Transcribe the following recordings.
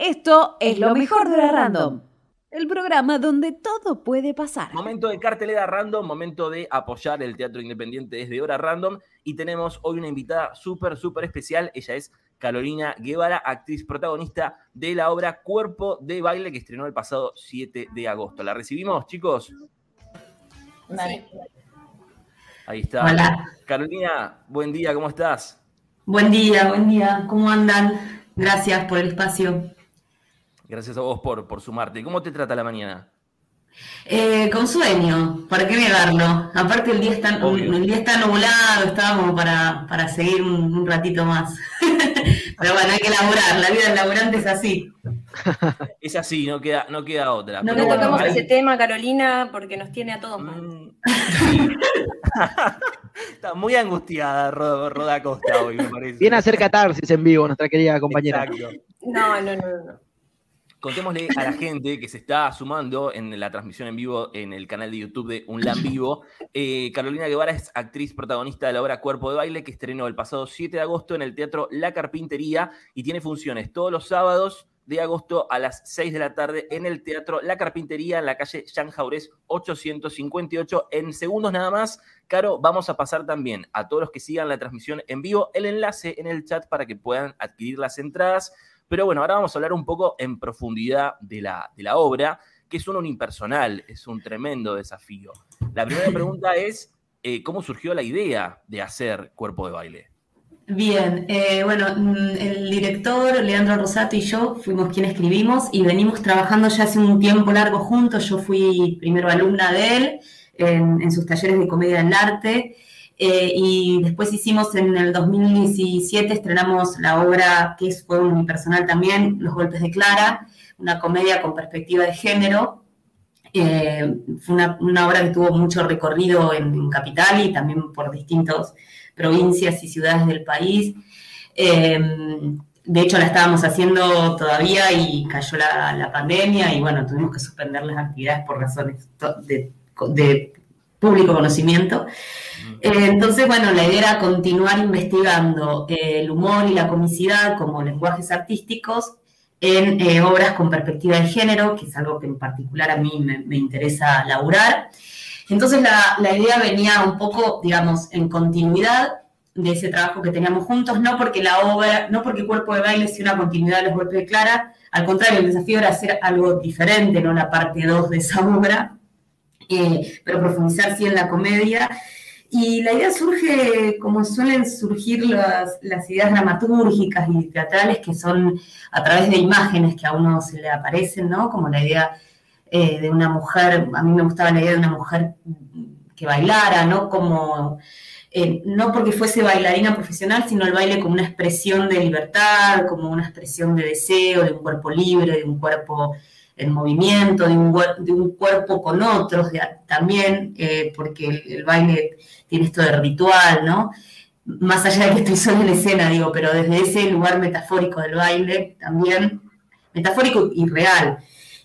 Esto es lo mejor de la Random. El programa donde todo puede pasar. Momento de cartelera random, momento de apoyar el teatro independiente desde Hora Random. Y tenemos hoy una invitada súper, súper especial. Ella es Carolina Guevara, actriz protagonista de la obra Cuerpo de Baile que estrenó el pasado 7 de agosto. ¿La recibimos, chicos? Ahí está. Hola. Carolina, buen día, ¿cómo estás? Buen día, buen día. ¿Cómo andan? Gracias por el espacio. Gracias a vos por, por sumarte. ¿Cómo te trata la mañana? Eh, con sueño, ¿para qué negarlo? Aparte el día está, el día está nublado, estábamos para, para seguir un, un ratito más. Pero bueno, hay que laburar, la vida del laburante es así. Es así, no queda, no queda otra. No le bueno, tocamos hay- ese tema, Carolina, porque nos tiene a todos mal. Mm, sí. Está muy angustiada Roda, Roda Costa hoy, me parece. Viene a hacer catarsis en vivo, nuestra querida compañera. Exacto. No, no, no, no. Contémosle a la gente que se está sumando en la transmisión en vivo en el canal de YouTube de Unlan Vivo. Eh, Carolina Guevara es actriz protagonista de la obra Cuerpo de Baile que estrenó el pasado 7 de agosto en el Teatro La Carpintería y tiene funciones todos los sábados de agosto a las 6 de la tarde en el Teatro La Carpintería en la calle Jean Jaurés 858. En segundos nada más, Caro, vamos a pasar también a todos los que sigan la transmisión en vivo el enlace en el chat para que puedan adquirir las entradas. Pero bueno, ahora vamos a hablar un poco en profundidad de la, de la obra, que es un unipersonal, es un tremendo desafío. La primera pregunta es, eh, ¿cómo surgió la idea de hacer Cuerpo de Baile? Bien, eh, bueno, mm, el director Leandro Rosato y yo fuimos quienes escribimos y venimos trabajando ya hace un tiempo largo juntos. Yo fui primero alumna de él en, en sus talleres de comedia del arte eh, y después hicimos en el 2017, estrenamos la obra que fue unipersonal también, Los Golpes de Clara, una comedia con perspectiva de género. Eh, fue una, una obra que tuvo mucho recorrido en, Capital y también por distintos provincias y ciudades del país. Eh, de hecho, la estábamos haciendo todavía y cayó la, la pandemia y bueno, tuvimos que suspender las actividades por razones de, de público conocimiento. Eh, entonces, bueno, la idea era continuar investigando eh, el humor y la comicidad como lenguajes artísticos en eh, obras con perspectiva de género, que es algo que en particular a mí me, interesa laburar. Entonces la, idea venía un poco, digamos, en continuidad de ese trabajo que teníamos juntos, no porque la obra, no porque Cuerpo de Baile sea una continuidad de los golpes de Clara, al contrario, el desafío era hacer algo diferente, no la parte 2 de esa obra, pero profundizar sí en la comedia. Y la idea surge, como suelen surgir las, las ideas dramatúrgicas y teatrales, que son a través de imágenes que a uno se le aparecen, ¿no? Como la idea eh, de una mujer, a mí me gustaba la idea de una mujer que bailara, ¿no? Como, eh, no porque fuese bailarina profesional, sino el baile como una expresión de libertad, como una expresión de deseo, de un cuerpo libre, de un cuerpo en movimiento, de un, cuerpo con otros también, eh, porque el, el baile tiene esto de ritual, ¿no? Más allá de que estoy sola en escena, digo, pero desde ese lugar metafórico del baile también, metafórico y real.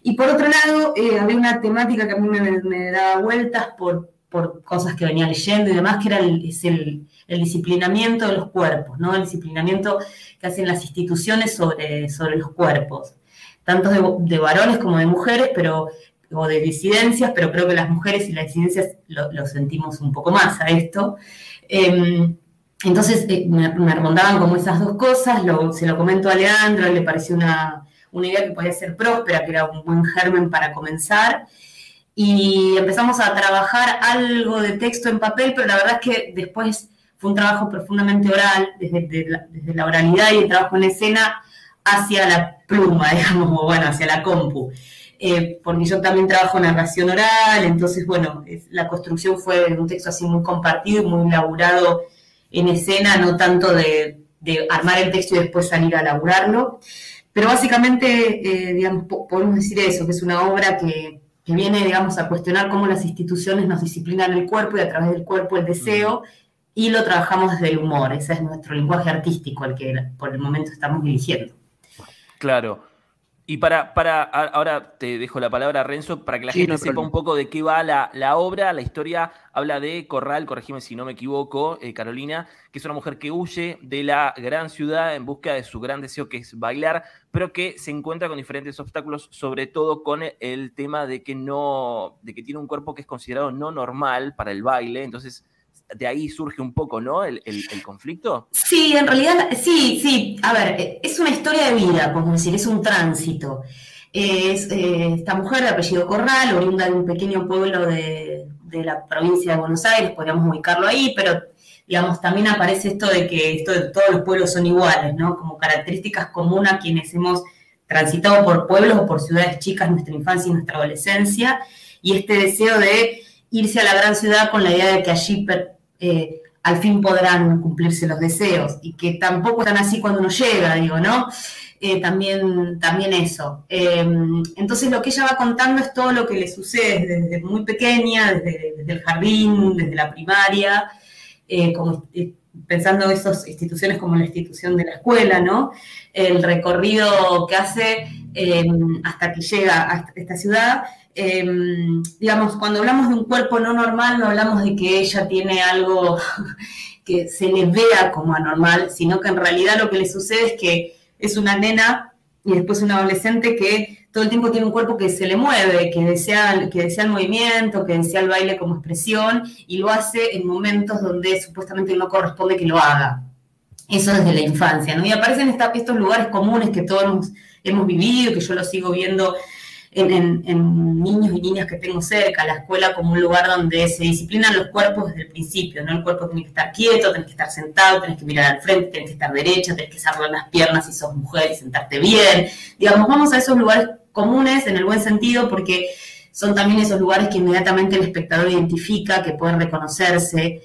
Y por otro lado, eh, había una temática que a mí me, daba vueltas por, por cosas que venía leyendo y demás, que era el, es el, el disciplinamiento de los cuerpos, ¿no? El disciplinamiento que hacen las instituciones sobre, sobre los cuerpos, tanto de, varones como de mujeres, pero o de disidencias, pero creo que las mujeres y las disidencias lo, sentimos un poco más a esto. Eh, entonces eh, me, me rondaban como esas dos cosas, se lo comento a Leandro, le pareció una, una idea que podía ser próspera, que era un buen germen para comenzar. Y empezamos a trabajar algo de texto en papel, pero la verdad es que después fue un trabajo profundamente oral, desde la oralidad y el trabajo en escena hacia la pluma, digamos, o bueno, hacia la compu. Eh, porque yo también trabajo narración oral, entonces, bueno, es- la construcción fue de un texto así muy compartido y muy elaborado en escena, no tanto de, de armar el texto y después salir a elaborarlo. Pero básicamente, eh, digamos, po- podemos decir eso, que es una obra que, que viene, digamos, a cuestionar cómo las instituciones nos disciplinan el cuerpo y a través del cuerpo el deseo, y lo trabajamos desde el humor. Ese es nuestro lenguaje artístico, el que por el momento estamos dirigiendo. Claro. Y para, para, ahora te dejo la palabra, Renzo, para que la gente sepa un poco de qué va la, la, obra. La historia habla de Corral, corregime si no me equivoco, eh, Carolina, que es una mujer que huye de la gran ciudad en busca de su gran deseo que es bailar, pero que se encuentra con diferentes obstáculos, sobre todo con el tema de que no, de que tiene un cuerpo que es considerado no normal para el baile. Entonces, de ahí surge un poco, ¿no? El, conflicto. Sí, en realidad, sí, sí. A ver, eh, es una historia de vida, podemos decir, es un tránsito. Es eh, esta mujer de apellido Corral, oriunda de un pequeño pueblo de, la provincia de Buenos Aires, podríamos ubicarlo ahí, pero digamos, también aparece esto de que esto de todos los pueblos son iguales, ¿no? Como características comunes a quienes hemos transitado por pueblos o por ciudades chicas nuestra infancia y nuestra adolescencia, y este deseo de irse a la gran ciudad con la idea de que allí eh, al fin podrán cumplirse los deseos y que tampoco están así cuando uno llega, digo, ¿no? Eh, también, también eso. Em, entonces lo que ella va contando es todo lo que le sucede desde muy pequeña, desde, el jardín, desde la primaria, eh, como, pensando en esas instituciones como la institución de la escuela, ¿no? El recorrido que hace em, hasta que llega a esta ciudad Em, digamos, cuando hablamos de un cuerpo no normal, no hablamos de que ella tiene algo que se le vea como anormal, sino que en realidad lo que le sucede es que es una nena y después una adolescente que todo el tiempo tiene un cuerpo que se le mueve, que desea, que desea el movimiento, que desea el baile como expresión y lo hace en momentos donde supuestamente no corresponde que lo haga. Eso desde la infancia, ¿no? Y aparecen estos lugares comunes que todos hemos, hemos vivido, que yo lo sigo viendo en, niños y niñas que tengo cerca, la escuela como un lugar donde se disciplinan los cuerpos desde el principio, ¿no? El cuerpo tiene que estar quieto, tienes que estar sentado, tienes que mirar al frente, tienes que estar derecha, tienes que cerrar las piernas si sos mujer y sentarte bien. Digamos, vamos a esos lugares comunes en el buen sentido porque son también esos lugares que inmediatamente el espectador identifica, que pueden reconocerse.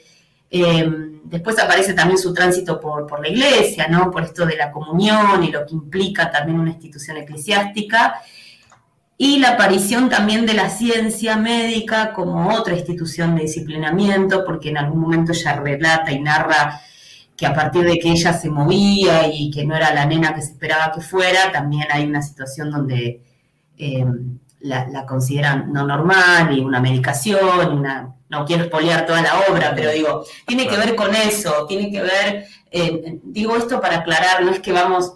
Eh, después aparece también su tránsito por, por la iglesia, ¿no? Por esto de la comunión y lo que implica también una institución eclesiástica y la aparición también de la ciencia médica como otra institución de disciplinamiento, porque en algún momento ella relata y narra que a partir de que ella se movía y que no era la nena que se esperaba que fuera, también hay una situación donde eh, la, consideran no normal y una medicación, una, no quiero espolear toda la obra, pero digo, tiene que ver con eso, tiene que ver, eh, digo esto para aclarar, no es que vamos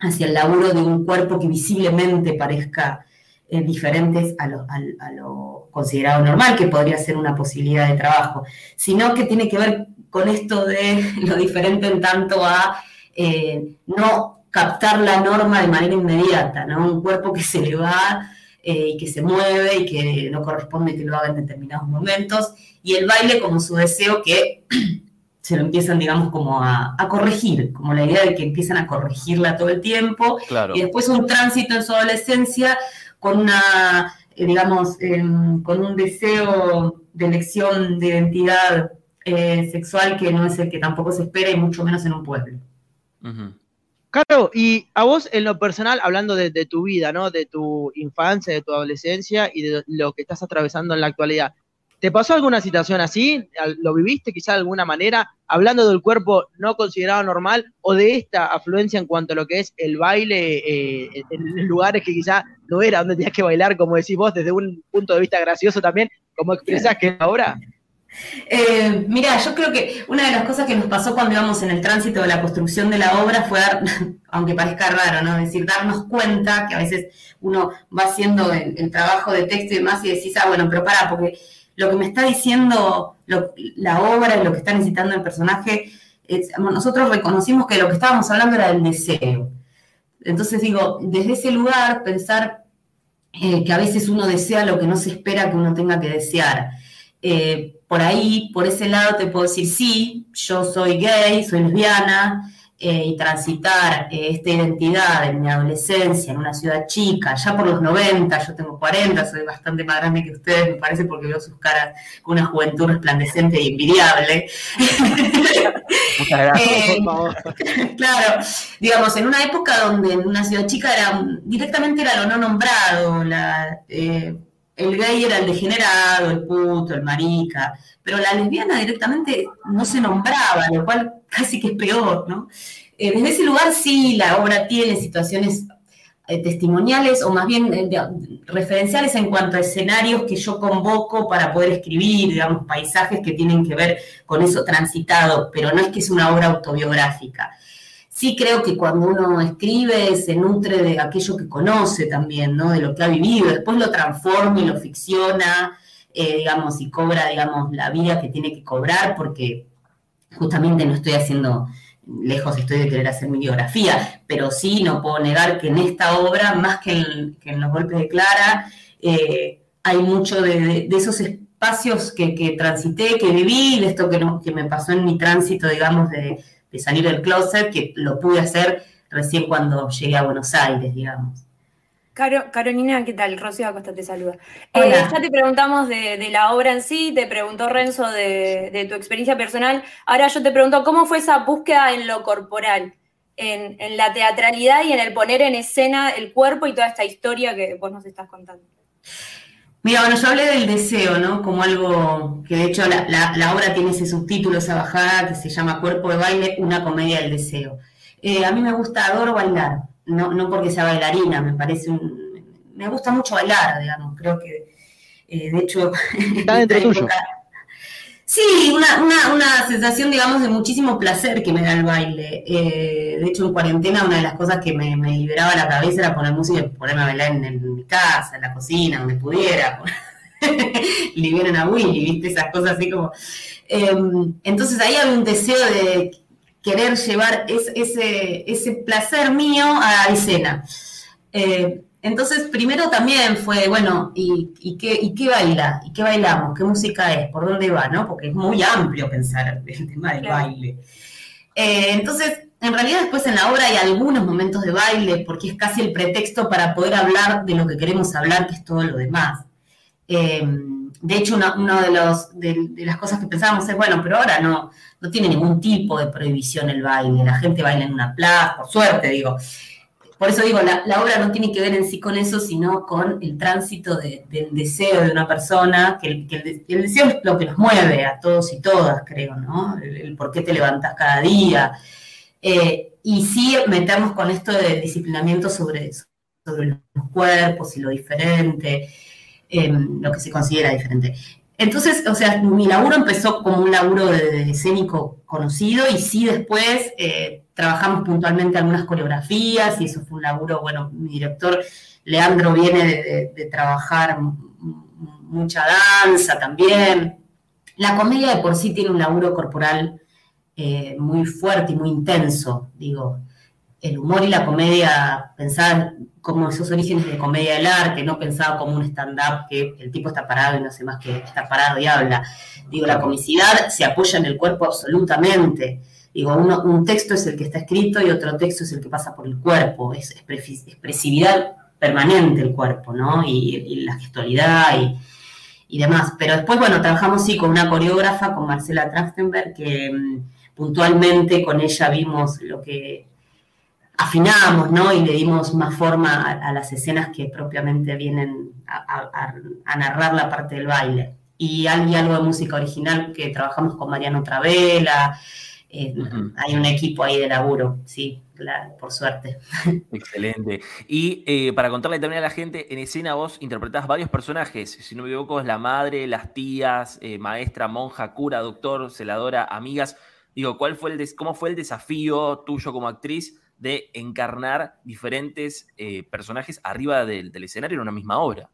hacia el laburo de un cuerpo que visiblemente parezca eh, diferentes a lo, considerado normal, que podría ser una posibilidad de trabajo, sino que tiene que ver con esto de lo diferente en tanto a eh, no captar la norma de manera inmediata, ¿no? Un cuerpo que se le va eh, y que se mueve y que no corresponde que lo haga en determinados momentos, y el baile como su deseo que se lo empiezan, digamos, como a, corregir, como la idea de que empiezan a corregirla todo el tiempo, y después un tránsito en su adolescencia con una, eh, digamos, em, con un deseo de elección de identidad eh, sexual que no es el que tampoco se espera y mucho menos en un pueblo. Claro, y a vos en lo personal, hablando de, tu vida, ¿no? De tu infancia, de tu adolescencia y de lo que estás atravesando en la actualidad. ¿Te pasó alguna situación así? ¿Lo viviste quizá de alguna manera? Hablando del cuerpo no considerado normal o de esta afluencia en cuanto a lo que es el baile eh, en lugares que quizá no era donde tenías que bailar, como decís vos, desde un punto de vista gracioso también, como expresás que ahora. Eh, mira, yo creo que una de las cosas que nos pasó cuando íbamos en el tránsito de la construcción de la obra fue dar, aunque parezca raro, ¿no? Es decir, darnos cuenta que a veces uno va haciendo el, el trabajo de texto y demás y decís, ah, bueno, pero para, porque lo que me está diciendo la obra y lo que está necesitando el personaje, nosotros reconocimos que lo que estábamos hablando era del deseo. Entonces digo, desde ese lugar pensar eh, que a veces uno desea lo que no se espera que uno tenga que desear. Eh, por ahí, por ese lado te puedo decir, sí, yo soy gay, soy lesbiana, eh, y transitar eh, esta identidad en mi adolescencia, en una ciudad chica, ya por los 90, yo tengo 40, soy bastante más grande que ustedes, me parece, porque veo sus caras con una juventud resplandecente y envidiable. Muchas gracias, por eh, favor. Claro, digamos, en una época donde en una ciudad chica era directamente era lo no nombrado, la, el gay era el degenerado, el puto, el marica, pero la lesbiana directamente no se nombraba, lo cual casi que es peor, ¿no? Eh, desde ese lugar sí, la obra tiene situaciones eh, testimoniales o más bien eh, referenciales en cuanto a escenarios que yo convoco para poder escribir, digamos, paisajes que tienen que ver con eso transitado, pero no es que es una obra autobiográfica. Sí creo que cuando uno escribe se nutre de aquello que conoce también, ¿no? De lo que ha vivido, después lo transforma y lo ficciona, eh, digamos, y cobra, digamos, la vida que tiene que cobrar, porque justamente no estoy haciendo, lejos estoy de querer hacer mi biografía, pero sí no puedo negar que en esta obra, más que en, Los Golpes de Clara, eh, hay mucho de, esos espacios que, transité, que viví, de esto que me pasó en mi tránsito, digamos, de, de salir del closet, que lo pude hacer recién cuando llegué a Buenos Aires, digamos. Caro, Carolina, ¿qué tal? Rocío Acosta te saluda. Hola. Eh, ya te preguntamos de, de la obra en sí, te preguntó Renzo de, de tu experiencia personal. Ahora yo te pregunto, ¿cómo fue esa búsqueda en lo corporal? En, en la teatralidad y en el poner en escena el cuerpo y toda esta historia que vos nos estás contando. Mira, bueno, yo hablé del deseo, ¿no? Como algo que de hecho la, la- la obra tiene ese subtítulo, esa bajada que se llama Cuerpo de baile, una comedia del deseo. Eh, a mí me gusta, adoro bailar, no, no porque sea bailarina, me parece un... Me gusta mucho bailar, digamos, creo que, eh, de hecho... Está dentro tuyo. época- Sí, una, una, una sensación, digamos, de muchísimo placer que me da el baile. Eh, de hecho, en cuarentena una de las cosas que me, me liberaba la cabeza era poner música y ponerme a bailar en, mi casa, en la cocina, donde pudiera. Liberan a Willy, ¿viste? Esas cosas así como... Eh, entonces ahí había un deseo de querer llevar es- ese, ese placer mío a la escena. Eh, entonces, primero también fue, bueno, ¿y, y qué, ¿y qué baila? ¿Y qué bailamos? ¿Qué música es? ¿Por dónde va? ¿no? Porque es muy amplio pensar el tema del Claro. baile. Eh, entonces, en realidad después en la obra hay algunos momentos de baile, porque es casi el pretexto para poder hablar de lo que queremos hablar, que es todo lo demás. Eh, de hecho, una, de, los, de, de las cosas que pensábamos es, bueno, pero ahora no, no tiene ningún tipo de prohibición el baile, la gente baila en una plaza, por suerte, digo. Por eso digo, la, obra no tiene que ver en sí con eso, sino con el tránsito de- del deseo de una persona, que, el, deseo es lo que nos mueve a todos y todas, creo, ¿no? El, por qué te levantas cada día. Eh, y sí meternos con esto de disciplinamiento sobre, sobre los cuerpos y lo diferente, eh, lo que se considera diferente. Entonces, o sea, mi laburo empezó como un laburo de escénico conocido y sí después eh, trabajamos puntualmente algunas coreografías y eso fue un laburo, bueno, mi director Leandro viene de, de- de trabajar mucha danza también. La comedia de por sí tiene un laburo corporal eh, muy fuerte y muy intenso, digo. El humor y la comedia, pensar como esos orígenes de comedia del arte, no pensaba como un stand-up que el tipo está parado y no hace más que estar parado y habla. Digo, la comicidad se apoya en el cuerpo absolutamente. Digo, uno, un texto es el que está escrito y otro texto es el que pasa por el cuerpo. Es expre- expresividad permanente el cuerpo, ¿no? Y, la gestualidad y, y demás. Pero después, bueno, trabajamos sí con una coreógrafa, con Marcela Trachtenberg, que mm, puntualmente con ella vimos lo que afinamos, ¿no? Y le dimos más forma a, las escenas que propiamente vienen a narrar la parte del baile. Y hay algo de música original que trabajamos con Mariano Travela. Eh. Hay un equipo ahí de laburo, sí, la- por suerte. Excelente. Y eh, para contarle también a la gente, en escena vos interpretás varios personajes. Si no me equivoco, es la madre, las tías, eh, maestra, monja, cura, doctor, celadora, amigas. Digo, ¿cuál fue el des- ¿cómo fue el desafío tuyo como actriz de encarnar diferentes personajes arriba del, del escenario en una misma obra?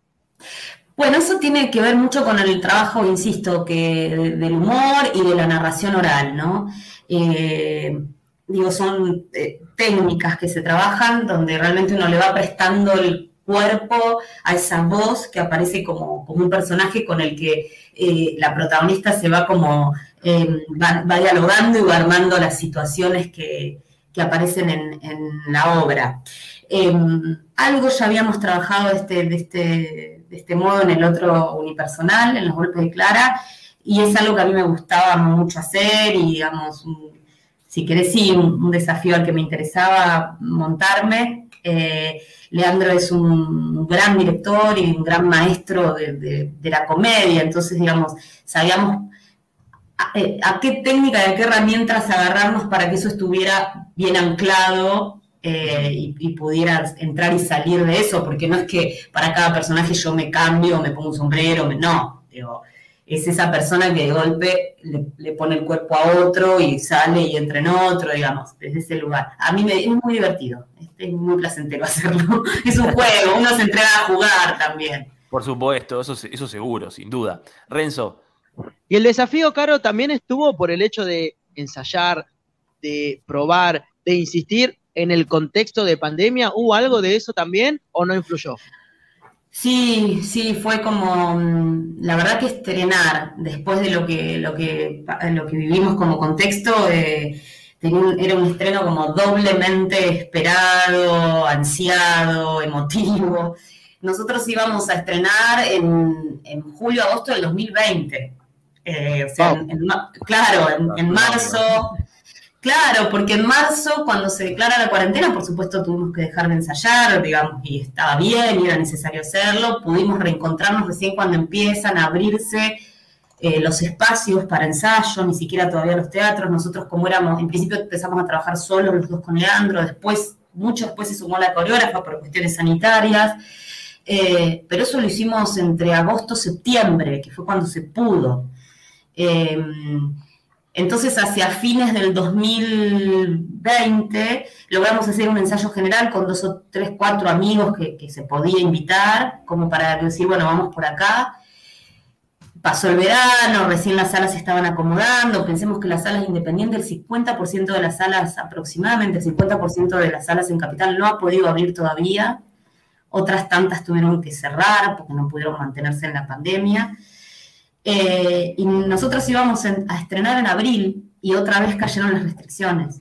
Bueno, eso tiene que ver mucho con el trabajo, insisto, que de- del humor y de la narración oral, ¿no? Eh, digo, son eh, técnicas que se trabajan donde realmente uno le va prestando el cuerpo a esa voz que aparece como, como un personaje con el que eh, la protagonista se va como, va, dialogando y va armando las situaciones que, que aparecen en, en la obra. Algo ya habíamos trabajado este, de, este, de este modo en el otro unipersonal, en los golpes de Clara, y es algo que a mí me gustaba mucho hacer y, digamos, si querés, sí, un, desafío al que me interesaba montarme. Eh, Leandro es un gran director y un gran maestro de la comedia, entonces, digamos, sabíamos a, eh, a qué técnica y a qué herramientas agarrarnos para que eso estuviera bien anclado eh, y, y, pudiera entrar y salir de eso, porque no es que para cada personaje yo me cambio, me pongo un sombrero, me, no, digo, es esa persona que de golpe le, pone el cuerpo a otro y sale y entra en otro, digamos, desde ese lugar. A mí me, es muy divertido, es muy placentero hacerlo. Es un juego, uno se entrega a jugar también. Por supuesto, eso, eso seguro, sin duda. Renzo. Y el desafío, Caro, también estuvo por el hecho de ensayar, de probar, de insistir en el contexto de pandemia. ¿Hubo algo de eso también o no influyó? Sí, sí, fue como, mm, la verdad que estrenar, después de lo que, lo que, lo que vivimos como contexto, eh, era un estreno como doblemente esperado, ansiado, emotivo. Nosotros íbamos a estrenar en, en julio, agosto del 2020. Eh, o sea, claro, en marzo Claro, porque en marzo, cuando se declara la cuarentena, por supuesto tuvimos que dejar de ensayar, digamos, y estaba bien, y era necesario hacerlo. Pudimos reencontrarnos recién cuando empiezan a abrirse eh, los espacios para ensayo, ni siquiera todavía los teatros. Nosotros, como éramos, en principio empezamos a trabajar solos los dos con Leandro, después, mucho después se sumó la coreógrafa por cuestiones sanitarias. Eh, pero eso lo hicimos entre agosto y septiembre, que fue cuando se pudo. Eh, entonces, hacia fines del 2020, logramos hacer un ensayo general con dos o tres, cuatro amigos que, se podía invitar, como para decir, bueno, vamos por acá. Pasó el verano, recién las salas se estaban acomodando, pensemos que las salas independientes, el 50% de las salas, aproximadamente el 50% de las salas en Capital no ha podido abrir todavía, otras tantas tuvieron que cerrar porque no pudieron mantenerse en la pandemia. Eh, y nosotros íbamos a estrenar en abril y otra vez cayeron las restricciones.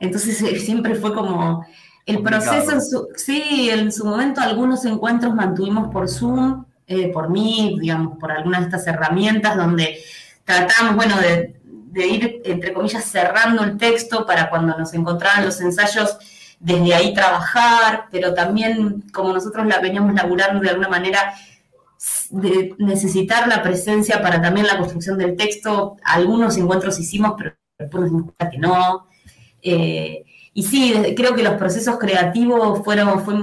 Entonces eh, siempre fue como el proceso, en su, sí, en su momento algunos encuentros mantuvimos por Zoom, eh, por mí, digamos, por algunas de estas herramientas donde tratamos, bueno, de, de, ir, entre comillas, cerrando el texto para cuando nos encontraban los ensayos, desde ahí trabajar, pero también como nosotros la veníamos laburando de alguna manera, de necesitar la presencia para también la construcción del texto. Algunos encuentros hicimos, pero después nos dimos cuenta que no. Eh, y sí, creo que los procesos creativos fueron, fue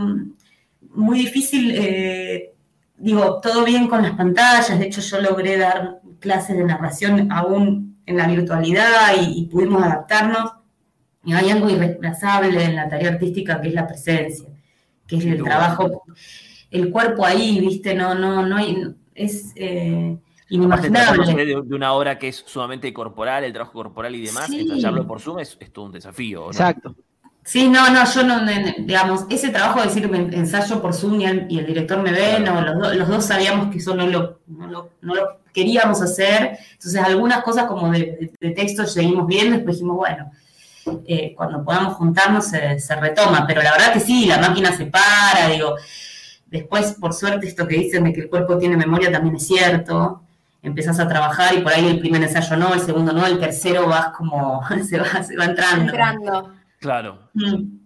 muy difícil, eh, digo, todo bien con las pantallas, de hecho yo logré dar clases de narración aún en la virtualidad y, y pudimos adaptarnos. Y hay algo irreemplazable en la tarea artística que es la presencia, que es el trabajo el cuerpo ahí, ¿viste? No, no, no hay, es eh, inimaginable. De, una obra que es sumamente corporal, el trabajo corporal y demás, ensayarlo por Zoom es, todo un desafío. Exacto. Sí, no, no, yo no, digamos, ese trabajo de decir ensayo por Zoom y el, director me ve, no, los, dos sabíamos que eso no lo, no lo, queríamos hacer, entonces algunas cosas como de, texto seguimos viendo, después dijimos, bueno, eh, cuando podamos juntarnos se, se, retoma, pero la verdad que sí, la máquina se para, digo, Después, por suerte, esto que dicen de que el cuerpo tiene memoria también es cierto. Empezás a trabajar y por ahí el primer ensayo no, el segundo no, el tercero vas como, se va, se va entrando. Entrando. Claro. Mm.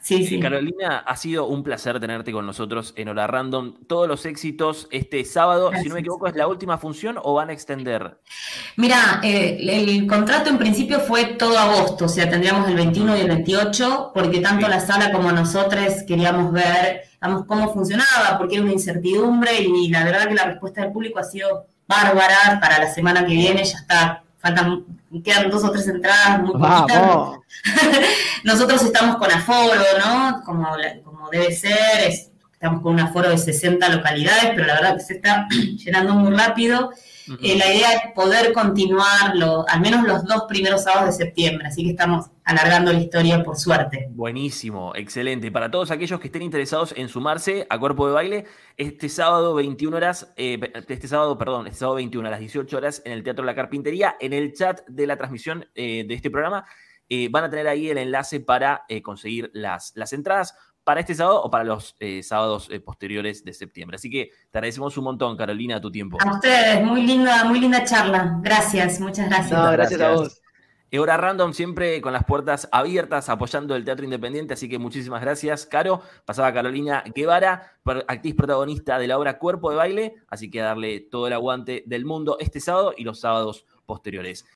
Sí, sí. Carolina, ha sido un placer tenerte con nosotros en Hora Random. Todos los éxitos este sábado, si no me equivoco, ¿es la última función o van a extender? Mira, eh, el contrato en principio fue todo agosto, o sea, tendríamos el 21 y el 28, porque tanto la sala como nosotros queríamos ver cómo funcionaba, porque era una incertidumbre y la verdad que la respuesta del público ha sido bárbara para la semana que viene, ya está faltan, quedan dos o tres entradas muy poquitas. Nosotros estamos con aforo, ¿no? Como, como debe ser, estamos con un aforo de 60 localidades, pero la verdad que se está llenando muy rápido. Eh, la idea es poder continuar al menos los dos primeros sábados de septiembre, así que estamos alargando la historia por suerte. Buenísimo, excelente. Para todos aquellos que estén interesados en sumarse a Cuerpo de Baile, este sábado 21 horas, eh, este sábado, perdón, este sábado 21 a las 18 horas en el Teatro La Carpintería, en el chat de la transmisión eh, de este programa, van a tener ahí el enlace para conseguir las, las entradas para este sábado o para los eh, sábados eh, posteriores de septiembre. Así que te agradecemos un montón, Carolina, tu tiempo. A ustedes, muy linda, muy linda charla. Gracias, muchas gracias. gracias, a vos. Hora Random siempre con las puertas abiertas apoyando el teatro independiente, así que muchísimas gracias, Caro. Pasaba Carolina Guevara, actriz protagonista de la obra Cuerpo de Baile, así que darle todo el aguante del mundo este sábado y los sábados posteriores.